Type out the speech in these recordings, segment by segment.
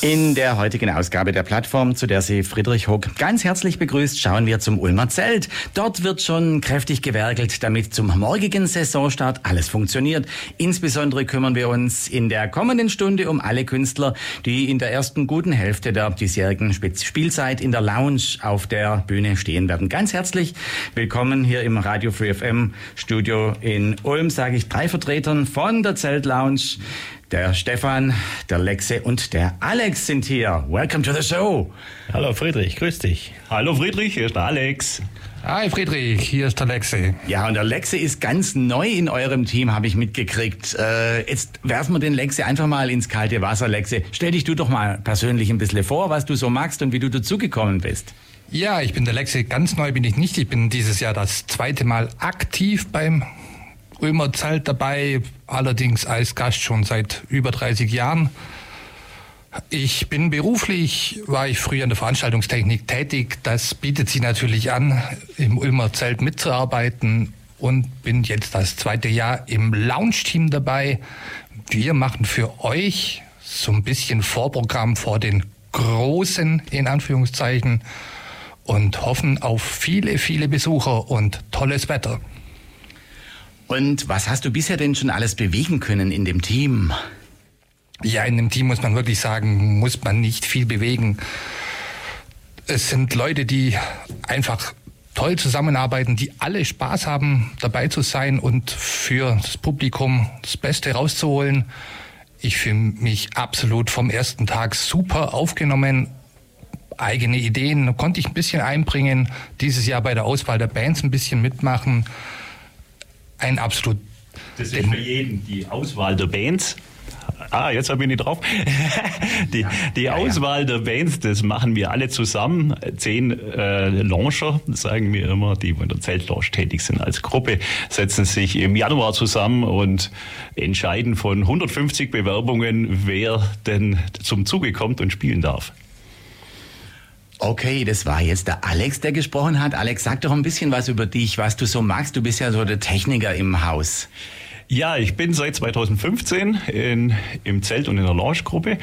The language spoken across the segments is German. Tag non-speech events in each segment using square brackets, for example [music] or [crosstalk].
In der heutigen Ausgabe der Plattform, zu der Sie Friedrich Hock ganz herzlich begrüßt, schauen wir zum Ulmer Zelt. Dort wird schon kräftig gewerkelt, damit zum morgigen Saisonstart alles funktioniert. Insbesondere kümmern wir uns in der kommenden Stunde um alle Künstler, die in der ersten guten Hälfte der diesjährigen Spielzeit in der Lounge auf der Bühne stehen werden. Ganz herzlich willkommen hier im Radio Free FM Studio in Ulm, sage ich drei Vertretern von der Zelt Lounge. Der Stefan, der Lexe und der Alex sind hier. Welcome to the show. Hallo Friedrich, grüß dich. Hallo Friedrich, hier ist der Alex. Hi Friedrich, hier ist der Lexe. Ja, und der Lexe ist ganz neu in eurem Team, habe ich mitgekriegt. Äh, jetzt werfen wir den Lexe einfach mal ins kalte Wasser. Lexe, stell dich du doch mal persönlich ein bisschen vor, was du so magst und wie du dazugekommen bist. Ja, ich bin der Lexe. Ganz neu bin ich nicht. Ich bin dieses Jahr das zweite Mal aktiv beim Ulmer Zelt dabei, allerdings als Gast schon seit über 30 Jahren. Ich bin beruflich, war ich früher in der Veranstaltungstechnik tätig. Das bietet sich natürlich an, im Ulmer Zelt mitzuarbeiten und bin jetzt das zweite Jahr im Lounge-Team dabei. Wir machen für euch so ein bisschen Vorprogramm vor den großen, in Anführungszeichen, und hoffen auf viele, viele Besucher und tolles Wetter. Und was hast du bisher denn schon alles bewegen können in dem Team? Ja, in dem Team muss man wirklich sagen, muss man nicht viel bewegen. Es sind Leute, die einfach toll zusammenarbeiten, die alle Spaß haben, dabei zu sein und für das Publikum das Beste rauszuholen. Ich fühle mich absolut vom ersten Tag super aufgenommen. Eigene Ideen konnte ich ein bisschen einbringen. Dieses Jahr bei der Auswahl der Bands ein bisschen mitmachen ein absolut. Das ist für jeden die Auswahl der Bands. Ah, jetzt bin ich drauf. die, [laughs] die ja, Auswahl ja. der Bands, das machen wir alle zusammen. Zehn äh, Launcher, sagen wir immer, die in der Zeltlaunch tätig sind als Gruppe, setzen sich im Januar zusammen und entscheiden von 150 Bewerbungen, wer denn zum Zuge kommt und spielen darf. Okay, das war jetzt der Alex, der gesprochen hat. Alex, sag doch ein bisschen was über dich, was du so magst. Du bist ja so der Techniker im Haus. Ja, ich bin seit 2015 in, im Zelt und in der Launchgruppe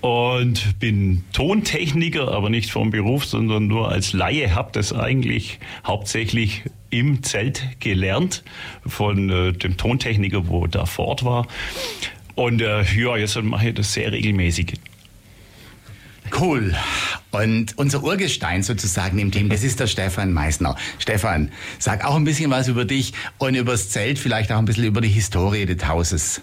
und bin Tontechniker, aber nicht vom Beruf, sondern nur als Laie. Hab das eigentlich hauptsächlich im Zelt gelernt von äh, dem Tontechniker, wo da fort war. Und äh, ja, jetzt mache ich das sehr regelmäßig. Cool. Und unser Urgestein sozusagen im Team, das ist der Stefan Meissner. Stefan, sag auch ein bisschen was über dich und über das Zelt, vielleicht auch ein bisschen über die Historie des Hauses.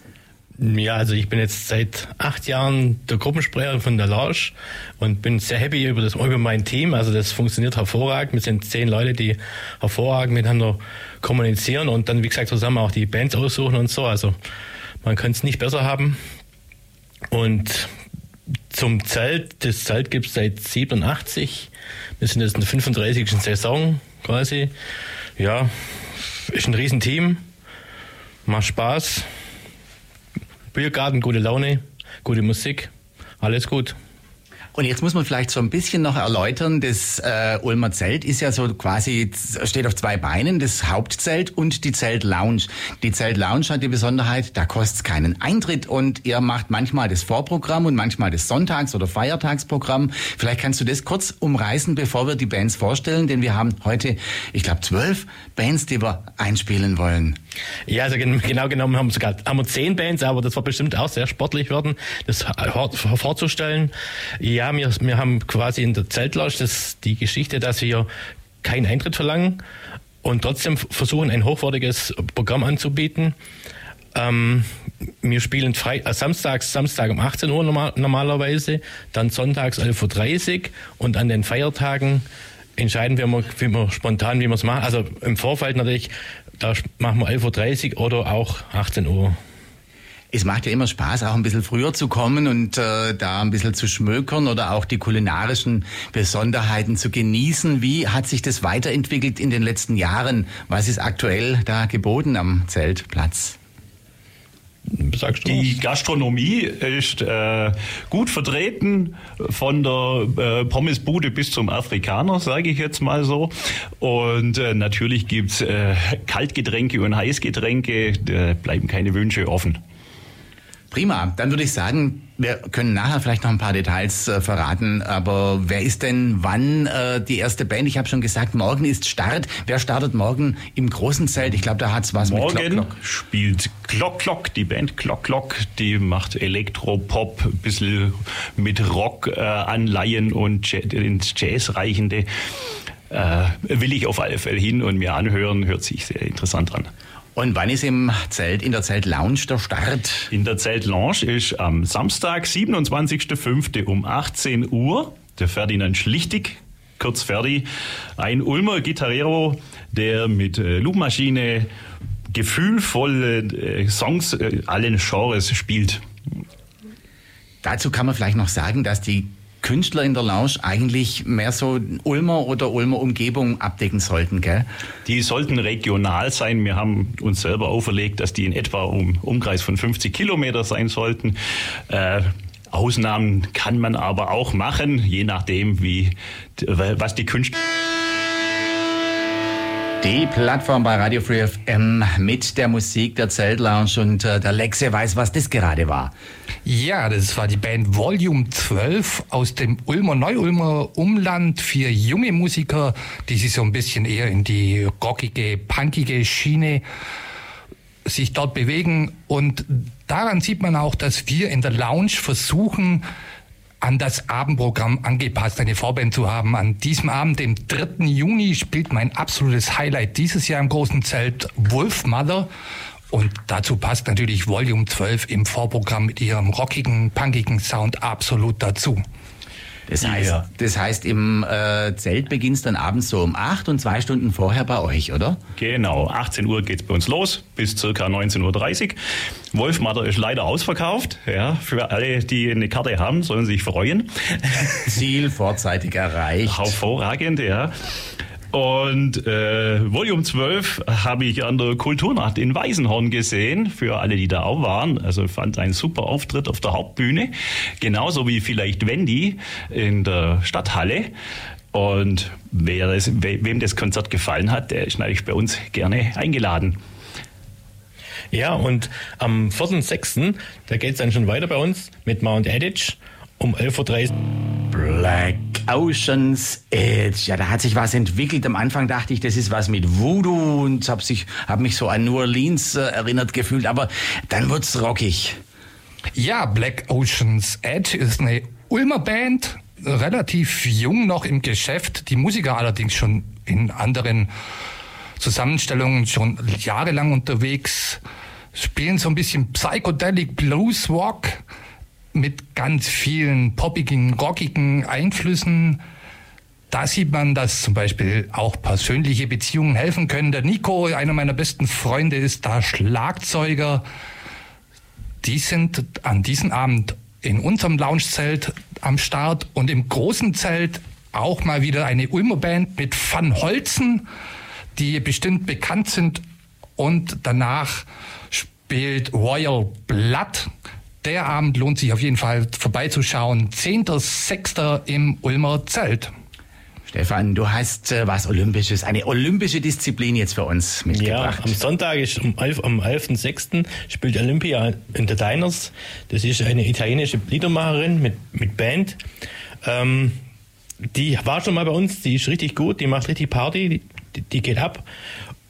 Ja, also ich bin jetzt seit acht Jahren der Gruppensprecher von der Lounge und bin sehr happy über, das, über mein Team. Also das funktioniert hervorragend. Wir sind zehn Leute, die hervorragend miteinander kommunizieren und dann, wie gesagt, zusammen auch die Bands aussuchen und so. Also man kann es nicht besser haben. Und zum Zelt. Das Zelt gibt es seit 87. Wir sind jetzt in der 35. Saison quasi. Ja, ist ein Riesenteam. Macht Spaß. Biergarten, gute Laune, gute Musik. Alles gut. Und jetzt muss man vielleicht so ein bisschen noch erläutern, das äh, Ulmer Zelt ist ja so quasi, steht auf zwei Beinen, das Hauptzelt und die Zeltlounge. Die Zeltlounge hat die Besonderheit, da kostet keinen Eintritt und ihr macht manchmal das Vorprogramm und manchmal das Sonntags- oder Feiertagsprogramm. Vielleicht kannst du das kurz umreißen, bevor wir die Bands vorstellen, denn wir haben heute, ich glaube, zwölf Bands, die wir einspielen wollen. Ja, also genau genommen haben wir sogar haben wir zehn Bands, aber das wird bestimmt auch sehr sportlich werden, das vorzustellen. Ja, wir, wir haben quasi in der Zeltlounge das, die Geschichte, dass wir keinen Eintritt verlangen und trotzdem versuchen, ein hochwertiges Programm anzubieten. Ähm, wir spielen frei, äh, samstags, Samstag um 18 Uhr normal, normalerweise, dann sonntags 11.30 Uhr und an den Feiertagen entscheiden wir, wie wir spontan, wie wir es machen. Also im Vorfeld natürlich da machen wir 11.30 Uhr oder auch 18 Uhr. Es macht ja immer Spaß, auch ein bisschen früher zu kommen und äh, da ein bisschen zu schmökern oder auch die kulinarischen Besonderheiten zu genießen. Wie hat sich das weiterentwickelt in den letzten Jahren? Was ist aktuell da geboten am Zeltplatz? Die? Gastronomie ist äh, gut vertreten, von der äh, Pommesbude bis zum Afrikaner, sage ich jetzt mal so. Und äh, natürlich gibt's äh, Kaltgetränke und Heißgetränke, da bleiben keine Wünsche offen. Prima, dann würde ich sagen, wir können nachher vielleicht noch ein paar Details äh, verraten, aber wer ist denn wann äh, die erste Band? Ich habe schon gesagt, morgen ist Start. Wer startet morgen im großen Zelt? Ich glaube, da hat's was morgen mit Glock Glock. spielt Glock Glock, die Band Glock Glock, die macht Elektropop, ein bisschen mit Rock äh, anleihen und ins Jazz reichende. Äh, will ich auf alle Fälle hin und mir anhören, hört sich sehr interessant an. Und wann ist im Zelt, in der Zelt Lounge der Start? In der Zelt Lounge ist am Samstag, 27.05. um 18 Uhr der Ferdinand Schlichtig, kurz Ferdi, ein Ulmer Gitarrero, der mit äh, Loopmaschine gefühlvolle äh, Songs äh, allen Genres spielt. Dazu kann man vielleicht noch sagen, dass die Künstler in der Lounge eigentlich mehr so Ulmer oder Ulmer Umgebung abdecken sollten, gell? Die sollten regional sein. Wir haben uns selber auferlegt, dass die in etwa um Umkreis von 50 Kilometer sein sollten. Äh, Ausnahmen kann man aber auch machen, je nachdem, wie, was die Künstler die Plattform bei Radio Free FM mit der Musik der Zeltlounge und äh, der Lexe weiß, was das gerade war. Ja, das war die Band Volume 12 aus dem Ulmer Neu-Ulmer Umland. Vier junge Musiker, die sich so ein bisschen eher in die rockige, punkige Schiene sich dort bewegen. Und daran sieht man auch, dass wir in der Lounge versuchen, an das Abendprogramm angepasst, eine Vorband zu haben. An diesem Abend, dem 3. Juni, spielt mein absolutes Highlight dieses Jahr im großen Zelt Wolf Mother. Und dazu passt natürlich Volume 12 im Vorprogramm mit ihrem rockigen, punkigen Sound absolut dazu. Das heißt, ja. das heißt im äh, Zelt beginnt es dann abends so um 8 und zwei Stunden vorher bei euch, oder? Genau, 18 Uhr geht es bei uns los bis circa 19.30 Uhr. Wolfmatter ist leider ausverkauft. Ja, für alle, die eine Karte haben, sollen sich freuen. Ziel vorzeitig erreicht. Hervorragend, ja. Und äh, Volume 12 habe ich an der Kulturnacht in Weisenhorn gesehen, für alle, die da auch waren. Also fand einen super Auftritt auf der Hauptbühne, genauso wie vielleicht Wendy in der Stadthalle. Und wer das, wem das Konzert gefallen hat, der ist natürlich bei uns gerne eingeladen. Ja, und am 4.6., da geht es dann schon weiter bei uns mit Mount Edge um 11.30 Uhr. Black Oceans Edge. Ja, da hat sich was entwickelt. Am Anfang dachte ich, das ist was mit Voodoo und habe hab mich so an New Orleans äh, erinnert gefühlt, aber dann wird's rockig. Ja, Black Oceans Edge ist eine Ulmer Band, relativ jung noch im Geschäft, die Musiker allerdings schon in anderen Zusammenstellungen schon jahrelang unterwegs, spielen so ein bisschen Psychedelic Blues Rock mit ganz vielen poppigen, rockigen Einflüssen. Da sieht man, dass zum Beispiel auch persönliche Beziehungen helfen können. Der Nico, einer meiner besten Freunde, ist da Schlagzeuger. Die sind an diesem Abend in unserem Loungezelt am Start und im großen Zelt auch mal wieder eine Ulmer Band mit Van Holzen, die bestimmt bekannt sind. Und danach spielt Royal Blood der Abend lohnt sich auf jeden Fall vorbeizuschauen. 10.06. im Ulmer Zelt. Stefan, du hast äh, was Olympisches, eine olympische Disziplin jetzt für uns mitgebracht. Ja, am Sonntag ist um 11, am 11.06. spielt Olympia in der Diners. Das ist eine italienische Liedermacherin mit, mit Band. Ähm, die war schon mal bei uns, die ist richtig gut, die macht richtig Party, die, die geht ab.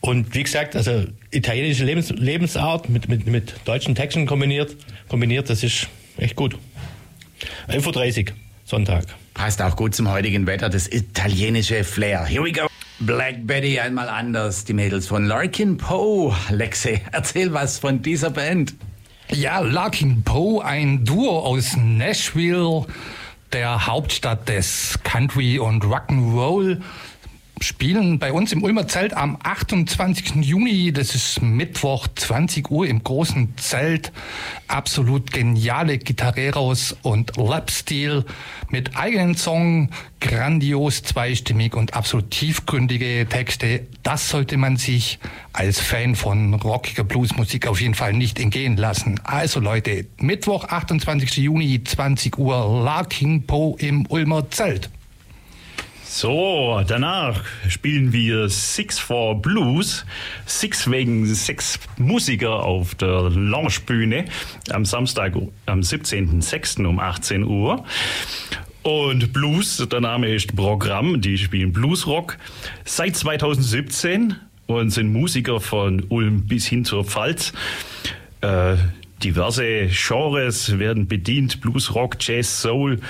Und wie gesagt, also italienische Lebens Lebensart mit, mit, mit deutschen Texten kombiniert, kombiniert, das ist echt gut. 11.30 Uhr, Sonntag. Passt auch gut zum heutigen Wetter, das italienische Flair. Here we go. Black Betty einmal anders, die Mädels von Larkin Poe. Lexe, erzähl was von dieser Band. Ja, Larkin Poe, ein Duo aus Nashville, der Hauptstadt des Country und Rock'n'Roll spielen bei uns im Ulmer Zelt am 28. Juni. Das ist Mittwoch, 20 Uhr im großen Zelt. Absolut geniale Gitarreros und Lapstil mit eigenen Song, grandios zweistimmig und absolut tiefgründige Texte. Das sollte man sich als Fan von rockiger Bluesmusik auf jeden Fall nicht entgehen lassen. Also Leute, Mittwoch, 28. Juni, 20 Uhr, Larking Po im Ulmer Zelt. So, danach spielen wir Six for Blues. Six wegen sechs Musiker auf der Loungebühne am Samstag, am 17.06. um 18 Uhr. Und Blues, der Name ist Programm, die spielen Bluesrock seit 2017 und sind Musiker von Ulm bis hin zur Pfalz. Äh, diverse Genres werden bedient, Bluesrock, Jazz, Soul.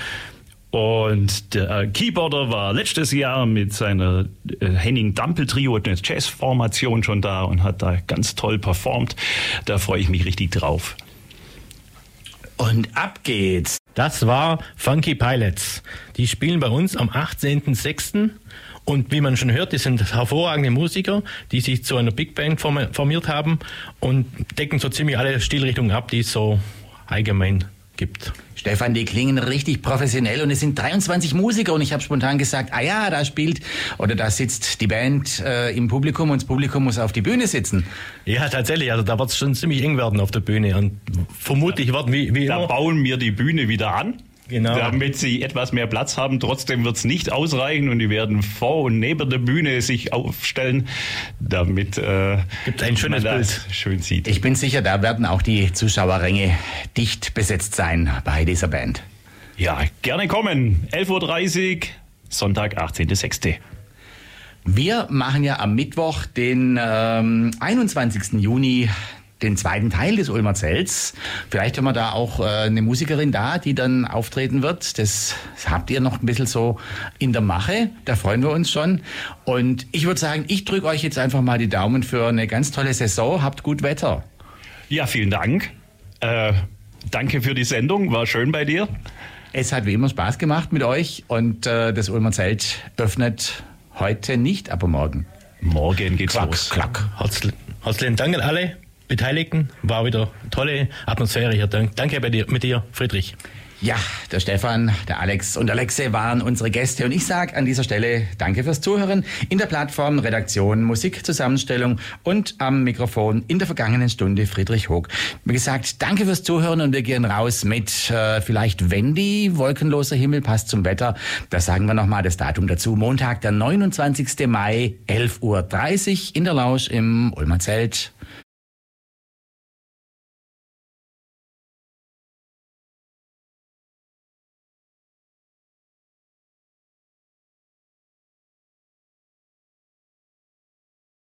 Und der Keyboarder war letztes Jahr mit seiner äh, Henning Dampel Trio, eine Jazz-Formation schon da und hat da ganz toll performt. Da freue ich mich richtig drauf. Und ab geht's. Das war Funky Pilots. Die spielen bei uns am 18.06. Und wie man schon hört, die sind hervorragende Musiker, die sich zu einer Big Band formiert haben und decken so ziemlich alle Stilrichtungen ab, die es so allgemein gibt. Stefan, die klingen richtig professionell und es sind 23 Musiker und ich habe spontan gesagt, ah ja, da spielt oder da sitzt die Band äh, im Publikum und das Publikum muss auf die Bühne sitzen. Ja, tatsächlich, also da wird es schon ziemlich eng werden auf der Bühne und vermutlich werden wie, wie Da immer. bauen wir die Bühne wieder an. Genau. Damit sie etwas mehr Platz haben. Trotzdem wird es nicht ausreichen und die werden vor und neben der Bühne sich aufstellen, damit äh, Gibt ein schönes man das Bild. schön sieht. Ich bin sicher, da werden auch die Zuschauerränge dicht besetzt sein bei dieser Band. ja, gerne kommen. 11.30 Uhr, Sonntag, 18.06. Wir machen ja am Mittwoch, den ähm, 21. Juni, den zweiten Teil des Ulmer Zelts. Vielleicht haben wir da auch äh, eine Musikerin da, die dann auftreten wird. Das habt ihr noch ein bisschen so in der Mache. Da freuen wir uns schon. Und ich würde sagen, ich drücke euch jetzt einfach mal die Daumen für eine ganz tolle Saison. Habt gut Wetter. Ja, vielen Dank. Äh, danke für die Sendung, war schön bei dir. Es hat wie immer Spaß gemacht mit euch und äh, das Ulmer Zelt öffnet heute nicht, aber morgen. Morgen geht's Klack, los. klack. Herzl herzlichen Dank an alle Beteiligten. War wieder tolle Atmosphäre hier. Dank- Danke bei dir, mit dir, Friedrich. Ja, der Stefan, der Alex und Alexe waren unsere Gäste und ich sage an dieser Stelle Danke fürs Zuhören in der Plattform Redaktion Musikzusammenstellung und am Mikrofon in der vergangenen Stunde Friedrich Hoog. Wie gesagt, danke fürs Zuhören und wir gehen raus mit äh, vielleicht Wendy, wolkenloser Himmel passt zum Wetter. Da sagen wir nochmal das Datum dazu. Montag, der 29. Mai, 11.30 Uhr in der Lausch im Ulmer Zelt.